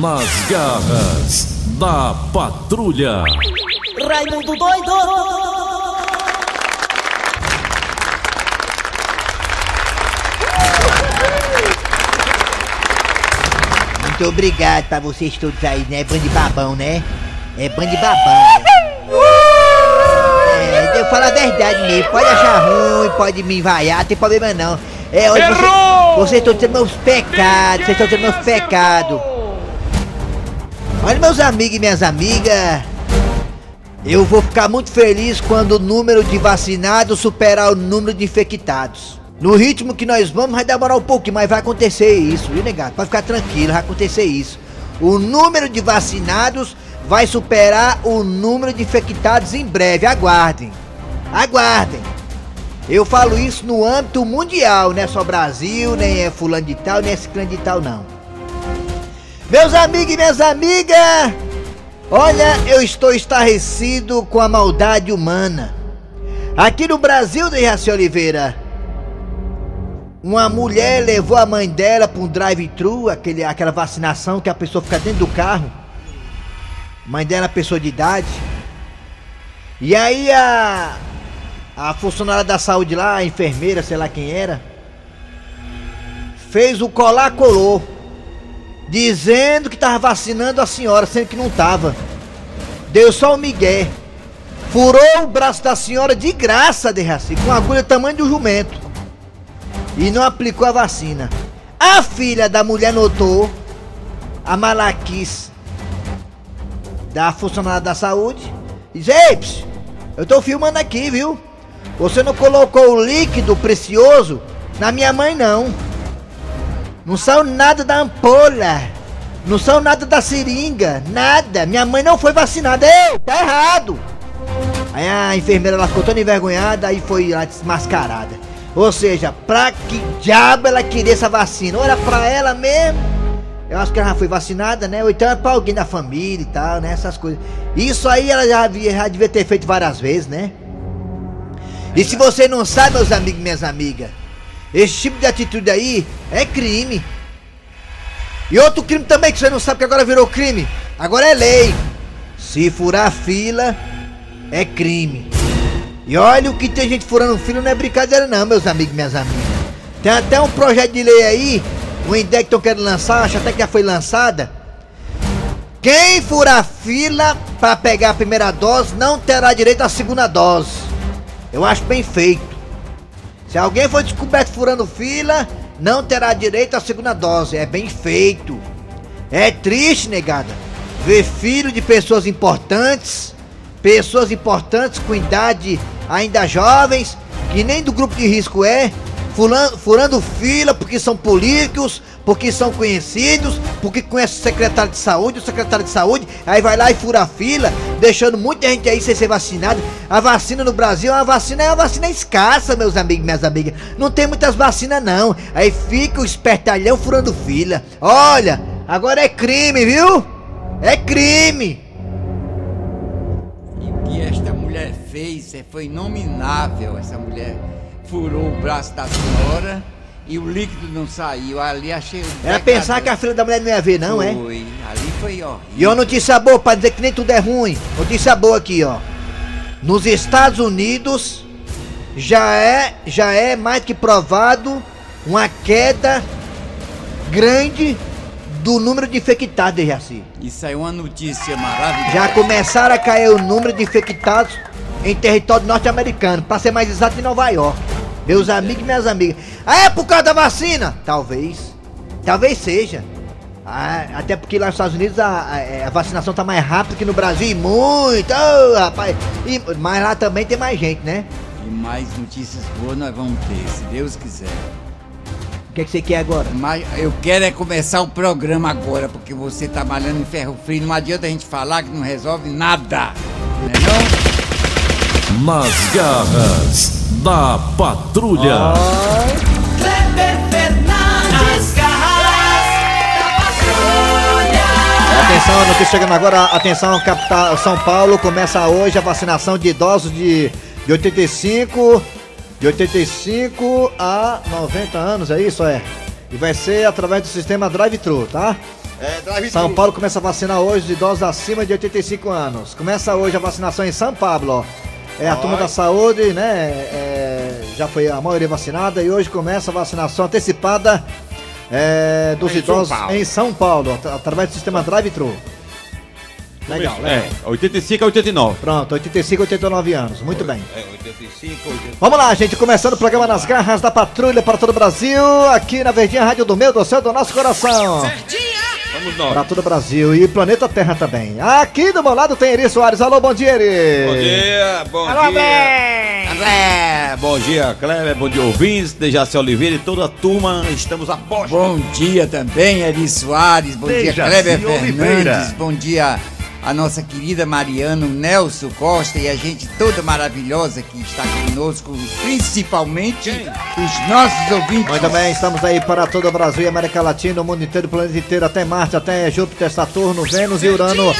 Nas garras da patrulha. Raimundo doido! Muito obrigado pra vocês todos aí, né? Band de babão, né? É band de babão. Né? É, eu falo a verdade mesmo. Pode achar ruim, pode me vaiar, não tem problema não. É, olha, você, vocês estão dizendo meus pecados, vocês estão dizendo meus pecados. Olha, meus amigos e minhas amigas. Eu vou ficar muito feliz quando o número de vacinados superar o número de infectados. No ritmo que nós vamos, vai demorar um pouquinho, mas vai acontecer isso, viu, negado? Pode ficar tranquilo, vai acontecer isso. O número de vacinados vai superar o número de infectados em breve. Aguardem. Aguardem. Eu falo isso no âmbito mundial, não é só Brasil, nem é fulano de tal, nem é ciclano de tal, não. Meus amigos e minhas amigas, olha, eu estou estarrecido com a maldade humana. Aqui no Brasil, Dejaci Oliveira, uma mulher levou a mãe dela para um drive-thru, aquela vacinação que a pessoa fica dentro do carro. Mãe dela é pessoa de idade. E aí a a funcionária da saúde lá, a enfermeira, sei lá quem era, fez o colar colou, dizendo que tava vacinando a senhora, sendo que não tava. Deu só o migué. Furou o braço da senhora de graça, de Raci, com agulha tamanho do jumento. E não aplicou a vacina. A filha da mulher notou a malaquice da funcionária da saúde. Diz, ei, eu tô filmando aqui, viu? Você não colocou o líquido precioso na minha mãe, não. Não saiu nada da ampola. Não saiu nada da seringa. Nada. Minha mãe não foi vacinada. Ei, tá errado. Aí a enfermeira ela ficou toda envergonhada e foi lá desmascarada. Ou seja, pra que diabo ela queria essa vacina? Ou era pra ela mesmo? Eu acho que ela já foi vacinada, né? Ou então é pra alguém da família e tal, né? Essas coisas. Isso aí ela já, já devia ter feito várias vezes, né? E se você não sabe, meus amigos e minhas amigas, esse tipo de atitude aí é crime. E outro crime também que você não sabe que agora virou crime. Agora é lei. Se furar fila, é crime. E olha o que tem gente furando fila não é brincadeira não, meus amigos e minhas amigas. Tem até um projeto de lei aí, o INDEC estão querendo lançar, acho até que já foi lançada. Quem furar fila para pegar a primeira dose não terá direito à segunda dose. Eu acho bem feito. Se alguém for descoberto furando fila, não terá direito à segunda dose. É bem feito. É triste, negada, ver filho de pessoas importantes, pessoas importantes com idade ainda jovens, que nem do grupo de risco é, furando, furando fila porque são políticos, porque são conhecidos, porque conhece o secretário de saúde, o secretário de saúde, aí vai lá e fura a fila, deixando muita gente aí sem ser vacinado. A vacina no Brasil, a vacina é uma vacina escassa, meus amigos minhas amigas. Não tem muitas vacinas não. Aí fica o espertalhão furando fila. Olha, agora é crime, viu? É crime. E o que esta mulher fez é, foi inominável. Essa mulher furou o braço da senhora e o líquido não saiu. Ali achei. Era pensar que a filha da mulher não ia ver, não, foi. é? Foi, ali foi, ó. E uma notícia boa pra dizer que nem tudo é ruim. Notícia boa aqui, ó. Nos Estados Unidos já é, já é mais que provado uma queda grande do número de infectados, Jaci. Isso aí é uma notícia maravilhosa. Já começaram a cair o número de infectados em território norte-americano, para ser mais exato, em Nova York. Meus amigos e minhas amigas. Ah, é por causa da vacina? Talvez. Talvez seja. Ah, até porque lá nos Estados Unidos a, a, é, a, vacinação tá mais rápida que no Brasil. E muito, oh, rapaz. E, mas lá também tem mais gente, né? E mais notícias boas nós vamos ter, se Deus quiser. O que, é que você quer agora? Mas eu quero é começar o programa agora, porque você tá malhando em ferro frio. Não adianta a gente falar que não resolve nada. Não é não? Nas garras da patrulha. Kleber Fernandes, garras da patrulha. Atenção, no que chegando agora, atenção, capital São Paulo começa hoje a vacinação de idosos de, de 85, de 85 a 90 anos, é isso, é? E vai ser através do sistema drive-thru, tá? É, drive São Paulo começa a vacinar hoje de idosos acima de 85 anos. Começa hoje a vacinação em São Paulo, ó. É a turma da saúde, né? é, já foi a maioria vacinada e hoje começa a vacinação antecipada é, dos Em São idosos Paulo. em São Paulo, at- através do sistema Drive-Thru. Legal, legal. É, 85 a 89. Pronto, 85, 89 anos. Muito bem. É, 85, 85. Vamos lá, gente, começando o programa Nas Garras da Patrulha para todo o Brasil, aqui na Verdinha Rádio do Meu, do Céu, do nosso coração. Vamos Para nós. todo o Brasil e planeta Terra também. Aqui do meu lado tem Eri Soares. Alô, bom dia, Eri. Bom dia, bom dia. André, bom dia, Cleber, bom dia, ouvintes, Dejaci Oliveira e toda a turma, estamos a posto. Bom dia também, Eri Soares. Bom dia, Dejaci Kleber Oliveira. Fernandes. Bom dia a nossa querida Mariano Nelson Costa e a gente toda maravilhosa que está conosco, principalmente os nossos ouvintes. Nós também estamos aí para todo o Brasil e América Latina, o mundo inteiro, o planeta inteiro, até Marte, até Júpiter, Saturno, Vênus e Urano.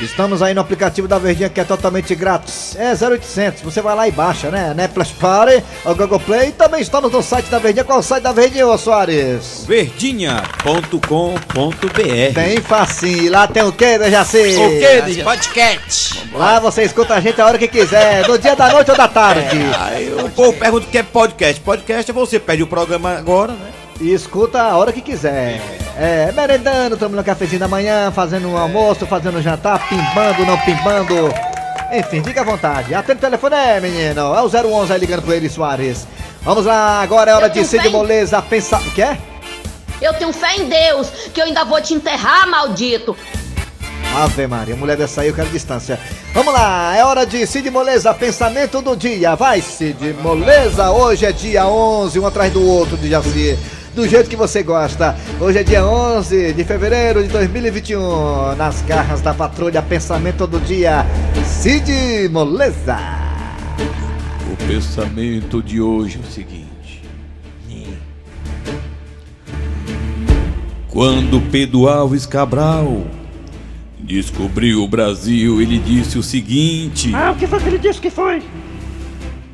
Estamos aí no aplicativo da Verdinha que é totalmente grátis. É 0800, você vai lá e baixa, né? Na Apple Store, o Google Play e também estamos no site da Verdinha. Qual é o site da Verdinha, ô Soares? Verdinha.com.br Bem facinho. E lá tem o quê, Dejaci? O quê, As podcast. Lá você escuta a gente a hora que quiser, no dia da noite ou da tarde. Aí o povo pergunta o que é podcast. Podcast é você pede o programa agora, né? E escuta a hora que quiser. É, merendando, tomando um cafezinho da manhã, fazendo um almoço, fazendo um jantar, pimbando, não pimbando. Enfim, fica à vontade. Atende o telefone, é, menino. É o 011 aí ligando pro Eli Soares. Vamos lá, agora é hora Eu de Cid fé em- Moleza pensar. O que é? Eu tenho fé em Deus que eu ainda vou te enterrar, maldito. Ave Maria, mulher dessa aí eu quero distância. Vamos lá, é hora de Cid Moleza, pensamento do dia. Vai, Cid Moleza, hoje é dia 11, um atrás do outro, de Jaci. Do jeito que você gosta. Hoje é dia 11 de fevereiro de 2021. Nas garras da patrulha, pensamento do dia. Cid Moleza. O pensamento de hoje é o seguinte. Quando Pedro Alves Cabral descobriu o Brasil, ele disse o seguinte: Ah, o que foi que ele disse que foi?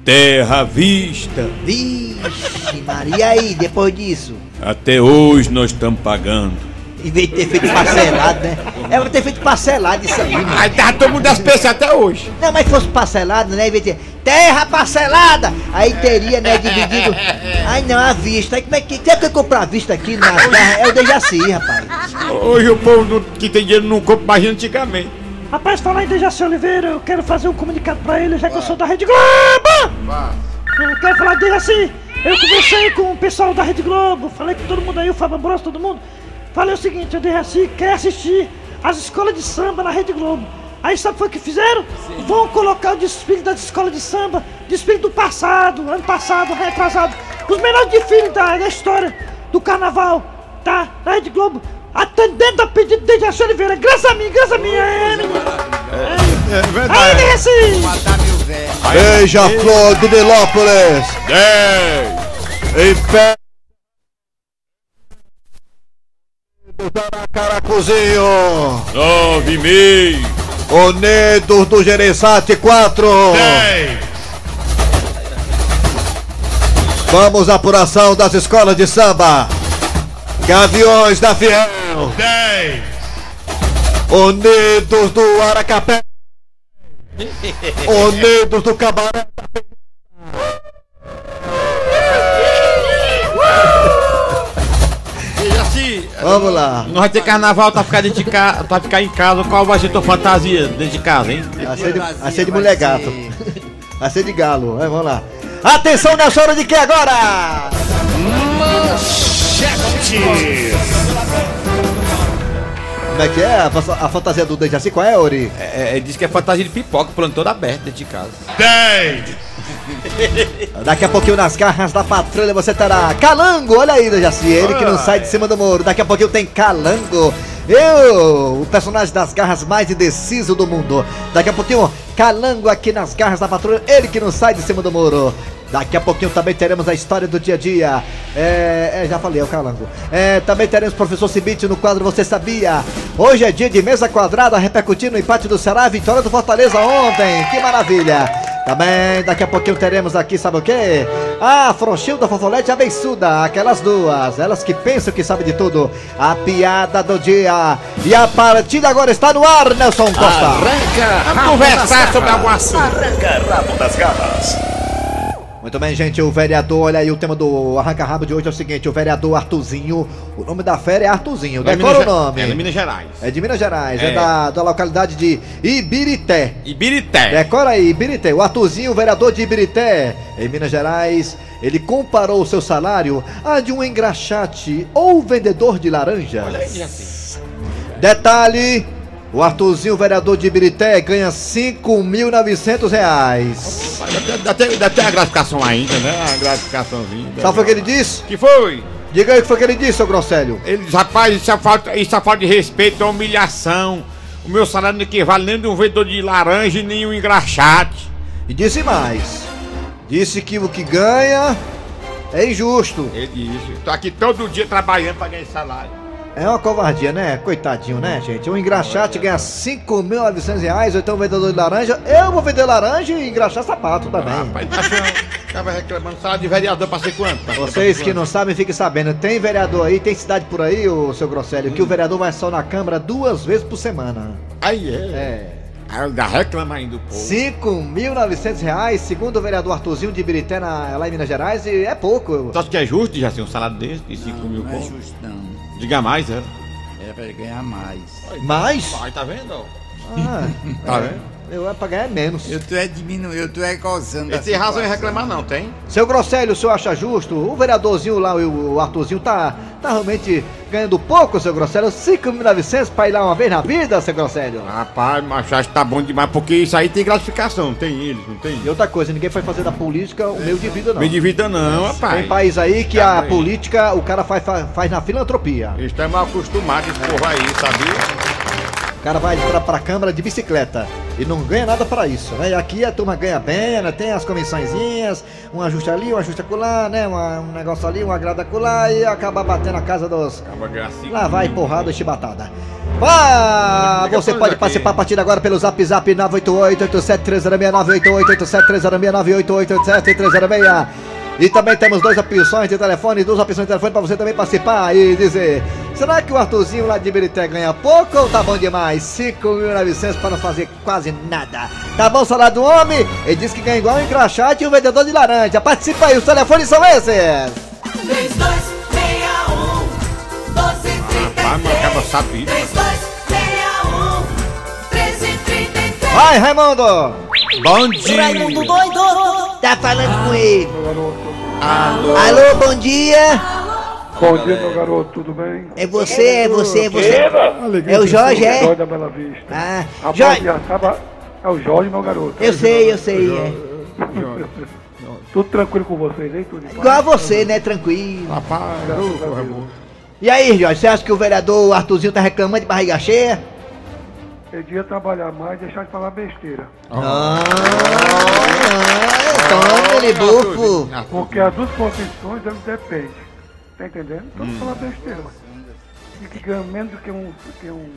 Terra à vista. Vixe, Maria, e aí, depois disso? Até hoje nós estamos pagando. Em vez de ter feito parcelado, né? Era pra ter feito parcelado isso aí, mano. Aí tá todo mundo das peças até hoje. Não, mas fosse parcelado, né? Em vez de ter terra parcelada, aí teria, né, dividido. Ai não, a vista. Aí como é que. Tem que comprar a vista aqui na terra? É o Dejaci, rapaz. Hoje o povo que tem dinheiro não compra mais antigamente. Rapaz, falar em Dejaci Oliveira, eu quero fazer um comunicado pra ele, já que eu sou da Rede Globo! Eu quero falar dele assim, eu conversei com o pessoal da Rede Globo, falei com todo mundo aí, o Fábio Ambrosio, todo mundo. Falei o seguinte, o Dejaci quer assistir as escolas de samba na Rede Globo. Aí sabe o que fizeram? Vão colocar o desfile das escolas de samba, desfile do passado, ano passado, retrasado. Os melhores desfiles da, da história do carnaval, tá? Da Rede Globo. Atendendo a pedido de Dejaci Oliveira. Graças a mim, graças a mim. É. É Aí, verdade. Matar meu velho. Beija-flor de Nilópolis. 10, Em pé. Caracuzinho. 9 e meio, Unidos do Gereissati 4. 10, Vamos à apuração das escolas de samba. Gaviões da Fiel. 10, Unidos do Aracapé. Unidos do Cabaré. Assim, Vamos lá. não vai ter carnaval, tá ficar, dentro de ca... tá ficar em casa. Qual vai ser tua fantasia dentro de casa, hein? Vai ser de, de mulher gato. Vai ser de galo. Vai, vamos lá. Atenção nessa hora de que agora? Como é que é a, a fantasia do Dejaci? Qual é, Ori? É, é, diz que é fantasia de pipoca, plano todo aberto dentro de casa. 10, Daqui a pouquinho nas garras da patrulha você terá Calango, olha aí, Dejaci, ele que não sai de cima do muro. Daqui a pouquinho tem Calango. Eu, o personagem das garras mais indeciso do mundo. Daqui a pouquinho, Calango aqui nas garras da patrulha, ele que não sai de cima do muro. Daqui a pouquinho também teremos a história do dia a dia. É, é, já falei, é o Calango. É, também teremos o professor Cibite no quadro Você Sabia. Hoje é dia de mesa quadrada, repercutindo o empate do Ceará, vitória do Fortaleza ontem. Que maravilha! Também daqui a pouquinho teremos aqui, sabe o quê? A Frouxilda Fofolete abençuda, aquelas duas, elas que pensam que sabem de tudo. A piada do dia. E a partida agora está no ar, Nelson Costa. Vamos conversar sobre algum assunto. Muito bem, gente, o vereador, olha aí o tema do arranca-rabo de hoje é o seguinte, o vereador Artuzinho, o nome da fera é Artuzinho, decora o nome. É de Minas Gerais. É de Minas Gerais, é, É. da, da localidade de Ibirité. Ibirité. Decora aí, Ibirité. O Artuzinho, vereador de Ibirité, em Minas Gerais, ele comparou o seu salário a de um engraxate ou vendedor de laranjas. Detalhe: o Artuzinho, vereador de Ibirité, ganha 5.900 reais. Ainda tem, ainda tem a gratificação ainda, né? A gratificaçãozinha. Sabe o que ele disse? que foi? Diga aí o que foi que ele disse, seu Grosselho. Ele diz, rapaz, isso é falta, isso é falta de respeito, é humilhação. O meu salário não equivale nem de um vendedor de laranja e nem um engraxate. E disse mais: disse que o que ganha é injusto. Ele disse, tô aqui todo dia trabalhando pra ganhar salário. É uma covardia, né? Coitadinho, né, gente? Um engraxate ganha 5.900 reais, ou então um vendedor de laranja. Eu vou vender laranja e engraxar sapato também. Rapaz, tá tava reclamando, salário de vereador pra ser quanto? Tá Vocês que não sabem, fiquem sabendo. Tem vereador aí, tem cidade por aí, ô seu Grosselio, que o vereador vai só na Câmara duas vezes por semana. Aí é. É. Aí ainda reclama ainda o povo. 5.900 reais, segundo o vereador Arthurzinho de Ibirité, na, lá em Minas Gerais, e é pouco. Tu acha que é justo já ser um salário desse, de 5 mil Não é conto? justo, não. Diga mais, era. Era pra ele ganhar mais. Mas. Aí tá vendo? Ah, Tá é, vendo? Eu ia pagar é menos. Eu tô é diminuindo, eu tô é gozando Ele tem razão em reclamar não, tem? Seu Grosselio, o senhor acha justo? O vereadorzinho lá, o Arthurzinho, tá, tá realmente ganhando pouco, seu Grosselio? 5.900 pra ir lá uma vez na vida, seu Grosselio? Rapaz, mas acho que tá bom demais, porque isso aí tem gratificação, não tem eles, não tem? E outra coisa, ninguém foi fazer da política o meio de vida, não. Meio de vida não, rapaz. Tem país aí que Tá a bem. política o cara faz, faz, faz na filantropia. Eles estão mal acostumados, esse povo aí, sabia? O cara vai pra, pra Câmara de bicicleta e não ganha nada pra isso, né? E aqui a turma ganha bem, né? Tem as comissõezinhas, um ajuste ali, um ajuste acolá, né? Uma- um negócio ali, um agrado acolá e acaba batendo a casa dos... Lá vai porrada e chibatada. Fica Você pode participar a partir de agora pelo zap zap 988-87306 E também temos duas opções de telefone, duas opções de telefone para você também participar e dizer Será que o Arthurzinho lá de Birité ganha pouco ou tá bom demais? 5.900 para não fazer quase nada. Tá bom o salário do homem? Ele diz que ganha igual um engraxate e um vendedor de laranja. Participa aí, os telefones são esses. 3261 Rapaz, mas acaba 1233 sabido. 3261 1333 Vai, Raimundo! Bom dia! Raimundo doido! Tá falando com ele. Alô? Alô, bom dia. Bom dia, meu garoto, tudo bem? É você, é você, é você. É o Jorge, é? Jorge da Bela Vista. Ah, Jorge, é o Jorge, meu garoto. eu sei, eu sei. É. Tudo tranquilo com vocês aí? Tudo? Igual a você, né? Tranquilo. Rapaz. Raimundo. E aí, Jorge, você acha que o vereador Arthurzinho tá reclamando de barriga cheia? Ele devia trabalhar mais e deixar de falar besteira. Ah, toma ele bufo. Porque as duas profissões, eles dependem. Tá entendendo? Não hum. falar besteira. E que ganha menos do que um, que um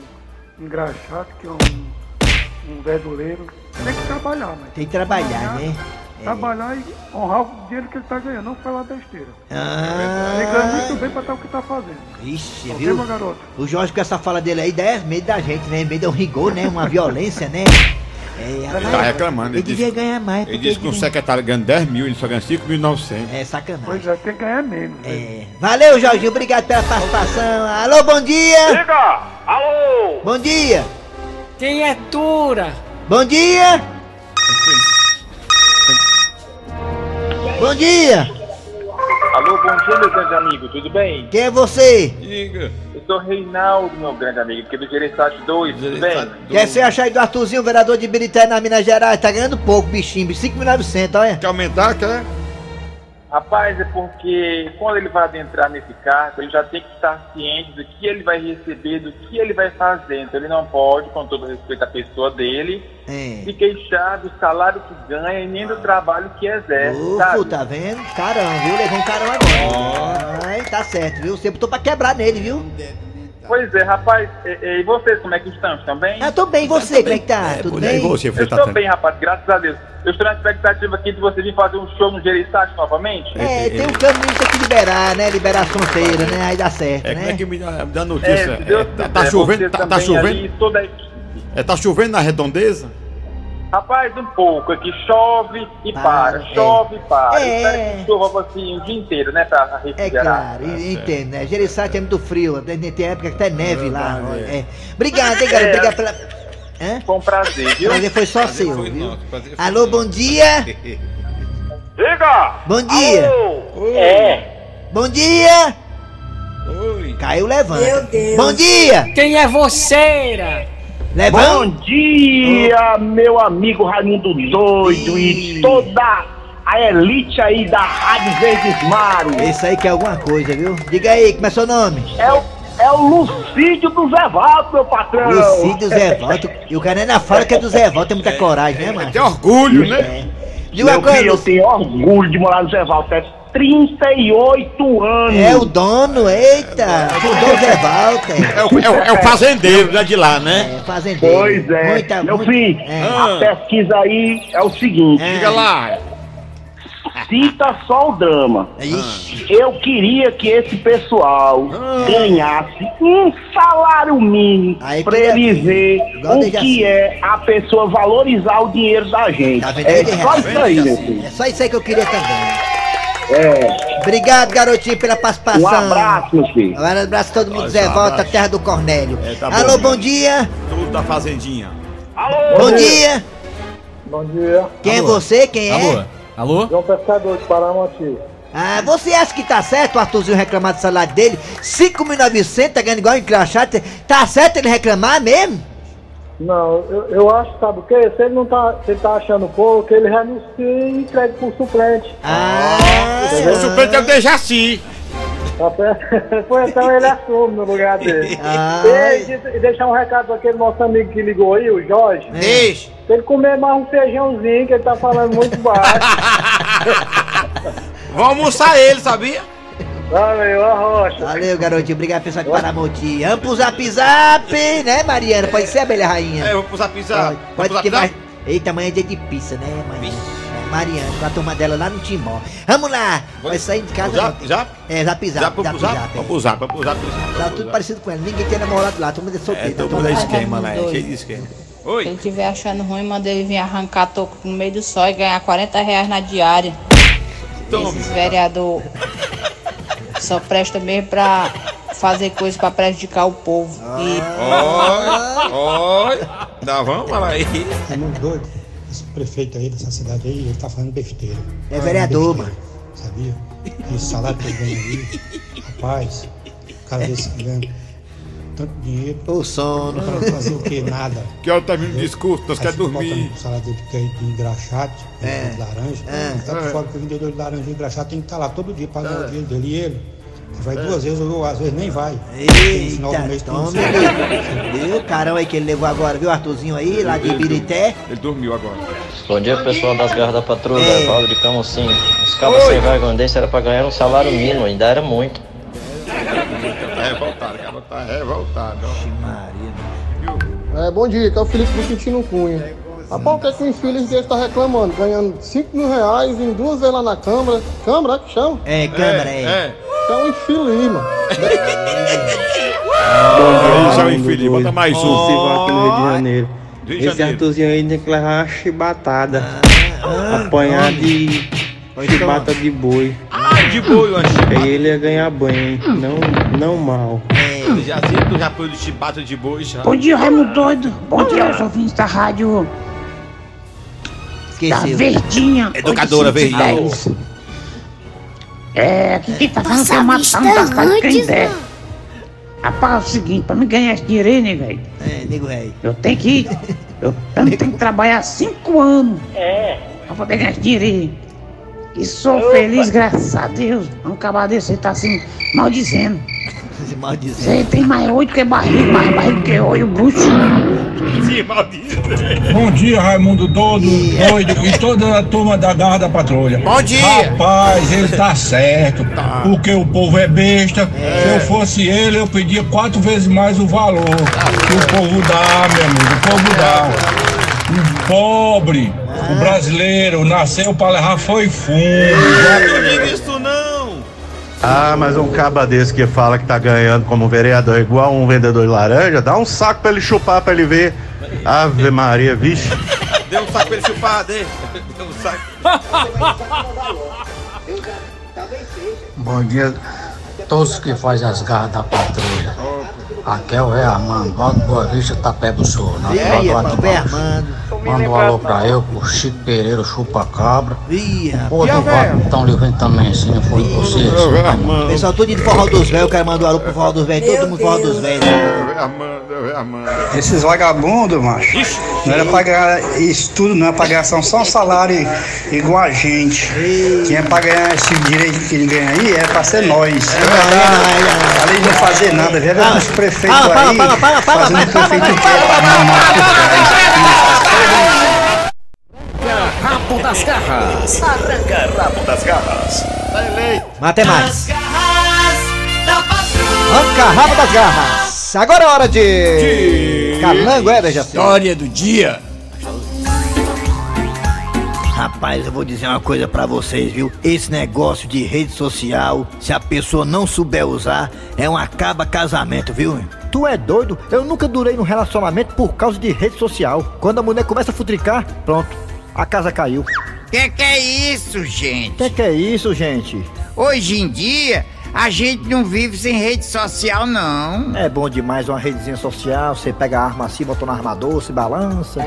engraxado, que é um, um verdureiro. Tem que trabalhar, mas Tem que trabalhar, né? trabalhar e honrar o dinheiro que ele tá ganhando, não falar besteira. Ele ganha Ah, muito bem pra estar o que tá fazendo. Ixi, Ok, viu? O Jorge com essa fala dele aí dá medo da gente, né? Medo é um rigor, né? Uma violência, né? É, rapaz, tá reclamando, Ele ele devia disse- ganhar mais. Ele disse que um secretário ganha 10 mil, ele só ganha 5.900. É sacanagem. Pois é, tem que ganhar menos. né? É. Valeu, Jorginho. Obrigado pela participação. Alô, bom dia. Diga! Alô! Bom dia. Quem é Tura? Bom dia. Bom dia. Alô, bom dia, meu grande amigo, tudo bem? Quem é você? Diga. Eu sou Reinaldo, meu grande amigo, aqui do Gereçat 2, tudo bem? Quer você achar aí do Arthurzinho, vereador de Birité na Minas Gerais? Tá ganhando pouco, bichinho. 5.900, olha. Quer aumentar, quer? Rapaz, é porque quando ele vai adentrar nesse cargo, ele já tem que estar ciente do que ele vai receber, do que ele vai fazer. Então ele não pode, com todo respeito à pessoa dele, É. se queixar do salário que ganha e nem do trabalho que exerce, Ufo, sabe? tá vendo? Carão, viu? Levou um carão agora. Ai, tá certo, viu? Você botou pra quebrar nele, viu? Pois é, rapaz, e, e vocês como é que estão? Estão bem? Ah, tô bem, e você, como é que tá? Tudo mulher, bem? e você, Eu tá estou bem, rapaz, graças a Deus. Eu estou na expectativa aqui de você vir fazer um show no Jereissati novamente. É, tem um caminho que tem que liberar, né? Liberar as fronteiras, né? Aí dá certo, É, como é né? que me dá, me dá É, notícia? Deus É, tá, quiser, tá chovendo? você Tá, tá chovendo? ali, toda a. É, tá chovendo na redondeza? Rapaz, um pouco, aqui chove e Para, para, é. chove e para. É. Espero que chova assim o dia inteiro, né, pra É refrigerar. claro, e- entendo, né? Jereissati é muito frio, tem, tem época que até neve lá. Verdade, olha, é. É. Obrigado, hein, garoto? É. Obrigado pela. Hã? Foi um prazer, viu? Prazer foi só Prazer seu, foi viu? prazer Alô, bom dia! Diga! Bom dia! É. Bom dia! Oi. Caiu levanta. Meu Deus! Bom dia! Quem é vocêra? Levanta! dia, meu amigo Raimundo Doido e toda a elite aí da Rádio Verdes Mares. Esse aí quer alguma coisa, viu? Diga aí, como é seu nome? É o, é o Lucídio do Zé Valdo, meu patrão. Lucídio Zé Volta. E o cara ainda fala que é do Zé Volta, tem muita coragem, né, mano? Tem orgulho, né? É. Diga uma Meu coisa, filho, eu tenho orgulho de morar no Zé Valdo. É 38 anos. É o dono, eita! Mudou o Zé Walter. É o, é o- é o fazendeiro né, de lá, né? É, fazendeiro. Pois é. Muita, meu muita- filho, É. a pesquisa aí é o seguinte. É. Diga lá. Cita só o drama. Ixi. Eu queria que esse pessoal Ah. ganhasse um salário mínimo Aí pra queria ele ver Igual o desde que assim. é a pessoa valorizar o dinheiro da gente. Tá vendo? É só assim. isso aí, meu filho. É só isso aí que eu queria também. É. Obrigado, garotinho, pela participação. Um abraço, meu filho. Um abraço a todo mundo, Olha, Zé um Volta, terra do Cornélio. É, tá bom, Alô, né? bom dia. Tudo da fazendinha. Bom dia. Bom dia. Quem é você? Quem é? Alô? Alô? João Pescador de Paramonte. Ah, você acha que tá certo o Arthurzinho reclamar do salário dele? 5.900, tá ganhando igual um encrachado. Tá certo ele reclamar mesmo? Não, eu, eu acho, sabe o quê? Se ele não tá, se ele tá achando pouco, ele renuncia e entrega pro suplente. Ah, O suplente é o Dejaci. Tá certo? Foi então ele assume no lugar dele. De- deixar um recado pra aquele nosso amigo que ligou aí, o Jorge. Deixa. Se ele comer mais um feijãozinho, que ele tá falando muito baixo. Vamos almoçar ele, sabia? Valeu, a rocha. Valeu, garotinho. Obrigado, pessoal de Paramonte. Vamos pro zap zap, né, Mariana? Pode ser, abelha rainha? É, vou pro zap zap. Pode, Vamos pode que zap mais. Eita, amanhã é dia de pizza, né, mãe? É, Mariana, com a turma dela lá no Timó. Vamos lá! Vai sair de casa. Zap, zap? É, zap zap. Zap, vamos pro zap? é. Vamos pro zap, vamos pro zap. vamos Tá zap. tudo parecido com ela. Ninguém tem namorado lá, todo mundo é É, solteiro. tá todo tudo mundo é esquema, né? doido. Cheio de esquema. Se Oi. ele estiver achando ruim, manda ele vir arrancar toco no meio do sol e ganhar 40 reais na diária. Tome. Esses vereador só presta mesmo pra fazer coisa pra prejudicar o povo. E Oi, oi. Dá, vamos lá aí. É muito doido. Esse prefeito aí dessa cidade aí, ele tá falando besteira. É vereador, Besteira, Sabia? Esse salário que ele ganha aí, rapaz, o cara desse que ganha tanto dinheiro. O sono. Pra fazer o quê? Nada. Que hora termina o discurso, nós quer dormir. O salário dele que é de engraxate, É. de laranja. É. Tá por fora que o vendedor de laranja e engraxate tem que estar lá todo dia pra ganhar o dinheiro dele. E ele vai duas vezes ou às vezes nem vai. No final do Eita, mês tome, viu? Viu? Carão aí que ele levou agora, viu? Arthurzinho aí, lá de Ibirité. Ele dormiu agora. Bom dia, pessoal das garras da patrulha, É. Valdo de Camusim. Os cabos sem vergonha desse era pra ganhar um salário mínimo, ainda era muito. Tá revoltado, Tá revoltado. É, bom dia, que é o Felipe do Quintino Cunha. Rapaz, o que é que o infeliz dele tá reclamando? Ganhando 5 mil reais em duas vezes lá na Câmara. Câmara, é que chama? É, câmara, é. É. É um infeliz, mano. Bom dia, infeliz. Bota mais um. Festival aqui no Rio de Janeiro. De Esse Janeiro. Arthurzinho aí tem que levar uma chibatada. apanhar de chibata de boi. Ah, de boi, eu achei. Aí ele ia ganhar banho, hein? Não, não mal. Já tu já foi do chibata de boi já. Bom dia, Raimundo Doido. Bom dia aos ouvintes da rádio da Esqueceu. Verdinha. Educadora Verdinha. 810. É, aqui quem tá falando que é matando da cidade de Canindé. Rapaz, é o seguinte, pra me ganhar esse dinheiro aí, né, velho? É, nego velho. Eu tenho que. Eu, eu tenho que trabalhar cinco anos. É. Pra poder ganhar esse dinheiro aí. E sou feliz, graças a Deus. Um cabra desse tá assim, maldizendo. Se maldizer. Você tem mais oito que barriga, mais barriga que olho, bruxo. Se maldizer. Bom dia, Raimundo Dodo, doido e toda a turma da Garra da Patrulha. Bom dia. Rapaz, ele tá certo. Porque o povo é besta. Se eu fosse ele, eu pedia quatro vezes mais o valor. Que o povo dá, meu amigo. O povo dá. O pobre, o brasileiro, nasceu pra levar foi fundo. Ah, mas um caba desse que fala que tá ganhando como vereador igual um vendedor de laranja, dá um saco pra ele chupar pra ele ver. Ave Maria, vixe. Dê um saco pra ele chupar, dê. Dê um saco. Bom dia a todos que fazem as garras da patrulha. Aqui é Armando, Boa Vista, Tapé do Sul. Na E aí, Armando. Manda um alô pra eu, pro Chico Pereira, Chupa Cabra. Ih, Pô, rapaz. do Vaco estão livrando também, se não for vocês. Pessoal, tudo de forró dos velhos, o cara mandou alô pro forró dos velhos, todo mundo forró dos velhos. Esses vagabundos, macho, não era pra ganhar isso tudo, não, é pra ganhar só um salário igual a gente. Quem é pra ganhar esse direito que ele ganha aí é pra ser nós. Além de não fazer nada, vê os prefeitos Fala, fala, aí fala, fala, fala, fazendo vai, o que o fala, prefeito vai, quer pra mamar Rabo das garras. Arranca rabo das garras. Tá. Até mais. Da. Arranca rabo das garras. Agora é hora de. Calango, é, Dejaci? História do dia. Rapaz, eu vou dizer uma coisa pra vocês, viu? Esse negócio de rede social, se a pessoa não souber usar, é um acaba casamento, viu? Tu é doido? Eu nunca durei num relacionamento por causa de rede social. Quando a mulher começa a futricar, pronto, a casa caiu. Que que é isso, gente? Que que é isso, gente? Hoje em dia, a gente não vive sem rede social, não. É bom demais uma redezinha social, você pega a arma assim, bota no armador, se balança.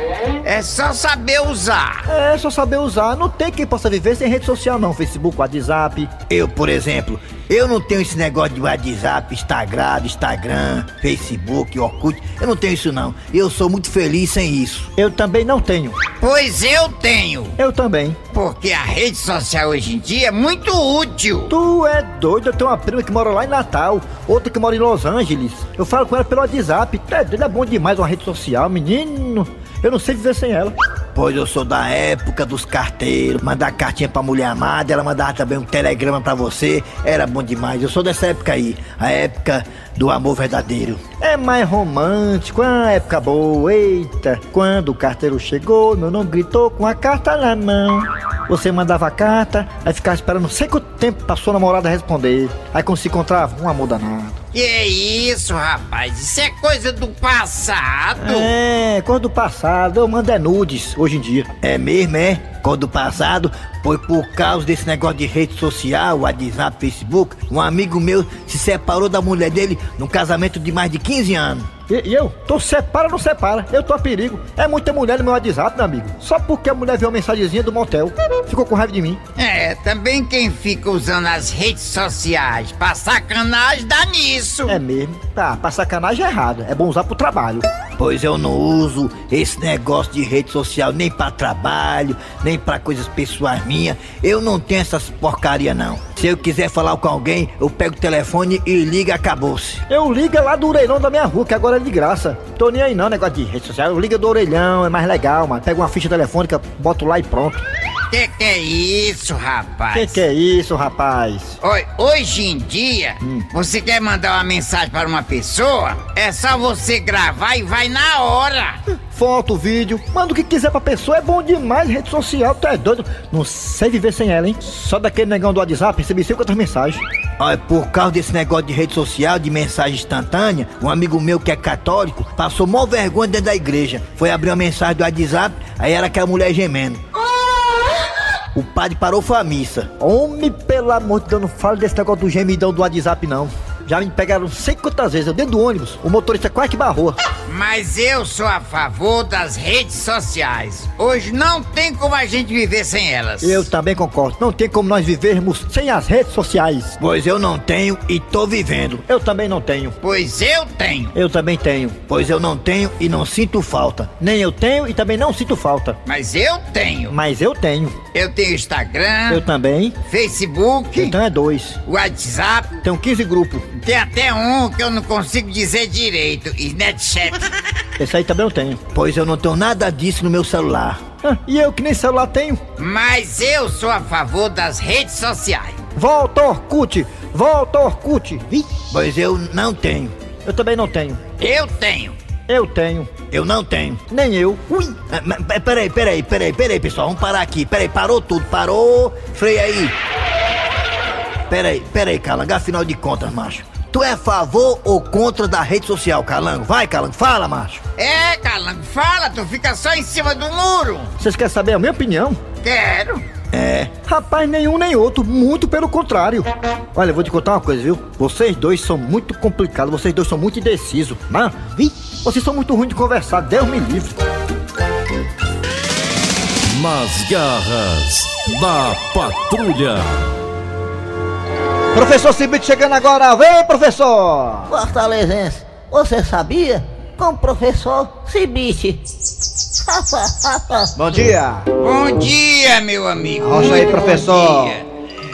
É só saber usar. É só saber usar. Não tem quem possa viver sem rede social, não. Facebook, WhatsApp. Eu, por exemplo, eu não tenho esse negócio de WhatsApp, Instagram, Instagram, Facebook, Orkut. Eu não tenho isso, não. Eu sou muito feliz sem isso. Eu também não tenho. Pois eu tenho. Eu também. Porque a rede social hoje em dia é muito útil. Tu é doido, eu tenho uma prima que mora lá em Natal, outra que mora em Los Angeles. Eu falo com ela pelo WhatsApp. É é bom demais uma rede social, menino. Eu não sei viver sem ela. Pois eu sou da época dos carteiros, mandar cartinha pra mulher amada, ela mandava também um telegrama pra você, era bom demais. Eu sou dessa época aí, a época do amor verdadeiro. É mais romântico, é uma época boa, eita. Quando o carteiro chegou, meu nome gritou com a carta na mão. Você mandava a carta, aí ficava esperando sei quanto tempo pra sua namorada responder. Aí quando se encontrava, um amor danado. Que isso, rapaz? Isso é coisa do passado. É, coisa do passado, eu mando é nudes hoje em dia. É mesmo, é? Coisa do passado, foi por causa desse negócio de rede social, WhatsApp, Facebook, um amigo meu se separou da mulher dele num casamento de mais de 15 anos. E, e eu? Tô separa ou não separa? Eu tô a perigo. É muita mulher no meu WhatsApp, meu amigo. Só porque a mulher viu uma mensagenzinha do motel. Ficou com raiva de mim. É, também quem fica usando as redes sociais pra sacanagem dá nisso. É mesmo. Tá, pra sacanagem é errado. É bom usar pro trabalho. Pois eu não uso esse negócio de rede social nem pra trabalho, nem pra coisas pessoais minhas. Eu não tenho essas porcaria não. Se eu quiser falar com alguém, eu pego o telefone e liga, acabou-se. Eu ligo lá do orelhão da minha rua, que agora é de graça. Tô nem aí não, negócio de rede social. Eu ligo do orelhão, é mais legal, mano. Pego uma ficha telefônica, boto lá e pronto. Que que é isso, rapaz? Que que é isso, rapaz? Oi, hoje em dia, Hum. você quer mandar uma mensagem para uma pessoa? É só você gravar e vai na hora. Foto, vídeo, manda o que quiser pra pessoa, é bom demais, rede social, tu é doido. Não sei viver sem ela, hein? Só daquele negão do WhatsApp, recebi 50 mensagens. Olha, por causa desse negócio de rede social, de mensagem instantânea, um amigo meu que é católico passou mó vergonha dentro da igreja. Foi abrir uma mensagem do WhatsApp, aí era aquela mulher gemendo. O padre parou foi a missa. Homem, pelo amor de Deus, não fala desse negócio do gemidão do WhatsApp, não. Já me pegaram não sei quantas vezes, eu dentro do ônibus, o motorista quase que barrou. Mas eu sou a favor das redes sociais. Hoje não tem como a gente viver sem elas. Eu também concordo. Não tem como nós vivermos sem as redes sociais. Pois eu não tenho e tô vivendo. Eu também não tenho. Pois eu tenho. Eu também tenho. Pois eu não tenho e não sinto falta. Nem eu tenho e também não sinto falta. Mas eu tenho. Mas eu tenho. Eu tenho Instagram, Eu também. Facebook, Então é dois. WhatsApp. Tenho 15 grupos. Tem até um que eu não consigo dizer direito. Snapchat. Esse aí também eu tenho. Pois eu não tenho nada disso no meu celular. Ah, e eu que nem celular tenho. Mas eu sou a favor das redes sociais. Volta Orkut! Volta Orkut! Vixe. Pois eu não tenho. Eu também não tenho. Eu tenho. Eu tenho. Eu não tenho. Nem eu. Ui! Ah, Peraí, peraí, peraí, peraí, pessoal. Vamos parar aqui. Peraí, parou tudo. Parou. Freia aí. Peraí, peraí, Calango. Afinal de contas, macho. Tu é a favor ou contra da rede social, Calango? Vai, Calango, fala, macho. É, Calango, fala, tu fica só em cima do muro. Vocês querem saber a minha opinião? Quero. É. Rapaz, nenhum nem outro, muito pelo contrário. Olha, eu vou te contar uma coisa, viu? Vocês dois são muito complicados, vocês dois são muito indecisos. Mas, vi, vocês são muito ruins de conversar, Deus me livre. Nas garras da patrulha. Professor Cibite chegando agora, vem, professor! Fortalezense, você sabia? Com o professor Cibite. Bom dia! Bom dia, meu amigo. Rocha aí, Muito bom professor. dia.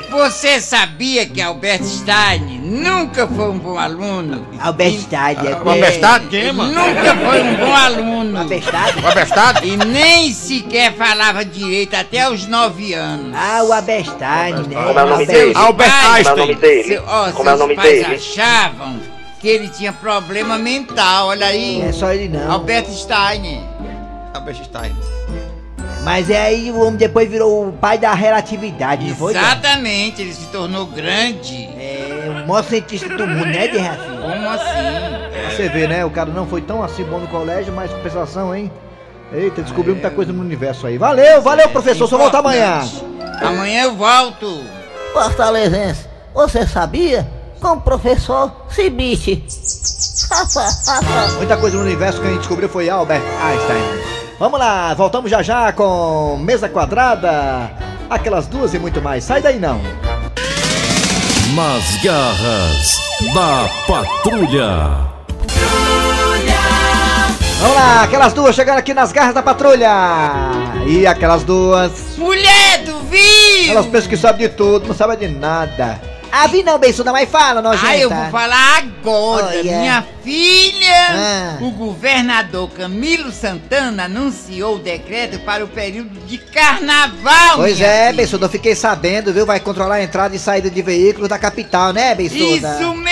Você sabia que Albert Stein nunca foi um bom aluno? Albestade, é O Abestado quem, mano? Nunca foi um bom aluno. Abestado? O Abestado? E nem sequer falava direito até os nove anos. Ah, o Abestade, né? Como é o nome dele? Albert Como é o Einstein. nome dele? Seu- ó, Como é o seus nome pais dele? achavam que ele tinha problema mental, olha aí. É só ele não. Albert Stein. Albert Stein. Mas é aí o homem depois virou o pai da relatividade, não foi? Exatamente, ele se tornou grande. É o maior cientista do mundo, né, de Rafinha? Como assim? Você vê, né? O cara não foi tão assim bom no colégio, mas compensação, hein? Eita, descobriu muita coisa no universo aí. Valeu, valeu, professor. Só volta amanhã. Amanhã eu volto. Fortalezense, você sabia? Com o professor Cibite. Muita coisa no universo que a gente descobriu foi Albert Einstein. Vamos lá, voltamos já já com mesa quadrada, aquelas duas e muito mais. Sai daí não. Nas garras da patrulha. Vamos lá, aquelas duas chegando aqui nas garras da patrulha. E aquelas duas, Mulher do viu! elas pensam que sabem de tudo, não sabem de nada. Ah, vi não, Bençuda, mas fala, nojenta. Ah, eu vou falar agora. Olha. Minha filha, Ah. o governador Camilo Santana anunciou o decreto para o período de carnaval. Pois é, filha. Bençuda, eu fiquei sabendo, viu? Vai controlar a entrada e saída de veículos da capital, né, Bençuda? Isso mesmo,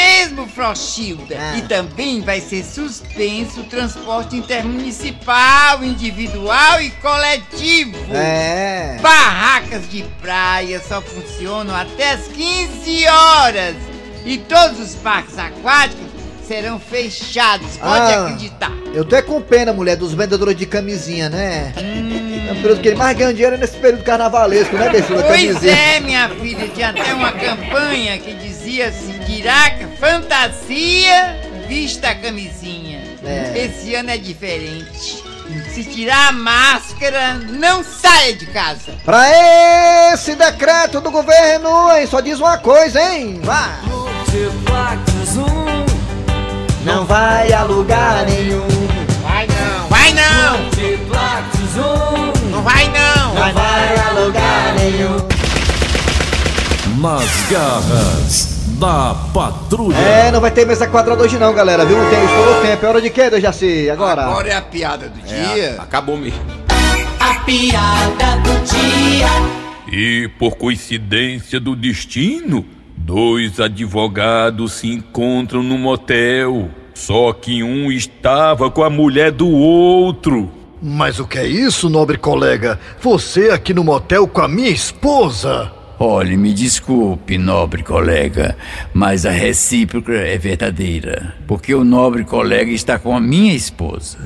Frochilda. Ah. E também vai ser suspenso o transporte intermunicipal, individual e coletivo. É. Barracas de praia só funcionam até as 15 horas. E todos os parques aquáticos serão fechados, pode Ah. acreditar. Eu tô é com pena, mulher, dos vendedores de camisinha, né? Hum. É período que ele mais ganha dinheiro é nesse período carnavalesco, né, Bençuda? Pois Camisinha. é, minha filha, tinha até uma campanha que dizia assim, Tiraca, fantasia, vista a camisinha. É. Esse ano é diferente. Se tirar a máscara, não saia de casa. Pra esse decreto do governo, hein, só diz uma coisa, hein? Vai! Não vai a lugar nenhum. Vai não! Vai não! Não vai não! Não vai a lugar nenhum. Nas garras da patrulha. É, não vai ter mesa quadrada hoje não, galera, viu? Tem, estourou o tempo. É hora de quê, Dejaci? Agora? Agora é a piada do dia. Acabou mesmo. A piada do dia. E por coincidência do destino, dois advogados se encontram no motel. Só que um estava com a mulher do outro. Mas o que é isso, nobre colega? Você aqui no motel com a minha esposa? Olhe, me desculpe, nobre colega, mas a recíproca é verdadeira. Porque o nobre colega está com a minha esposa.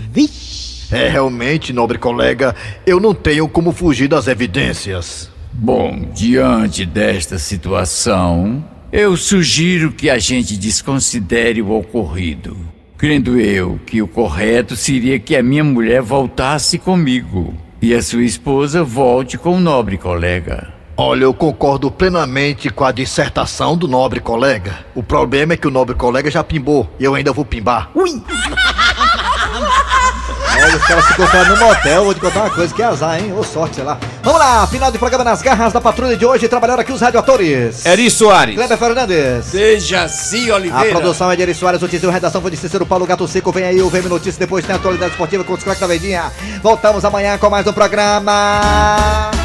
É realmente, nobre colega, eu não tenho como fugir das evidências. Bom, diante desta situação, eu sugiro que a gente desconsidere o ocorrido. Crendo eu que o correto seria que a minha mulher voltasse comigo e a sua esposa volte com o nobre colega. Olha, eu concordo plenamente com a dissertação do nobre colega. O problema é que o nobre colega já pimbou e eu ainda vou pimbar. Ui! É, os caras se encontraram no motel, vou te contar uma coisa, que azar, hein? Ô sorte, sei lá. Vamos lá, final de programa nas garras da patrulha de hoje, trabalharam aqui os radioatores. Eri Soares. Kleber Fernandes. Dejaci A Oliveira. produção é de Eri Soares, o Tizil, redação foi de Cícero Paulo Gato Seco. Vem aí o VM Notícias, depois tem a atualidade esportiva com os craques da Verdinha. Voltamos amanhã com mais um programa.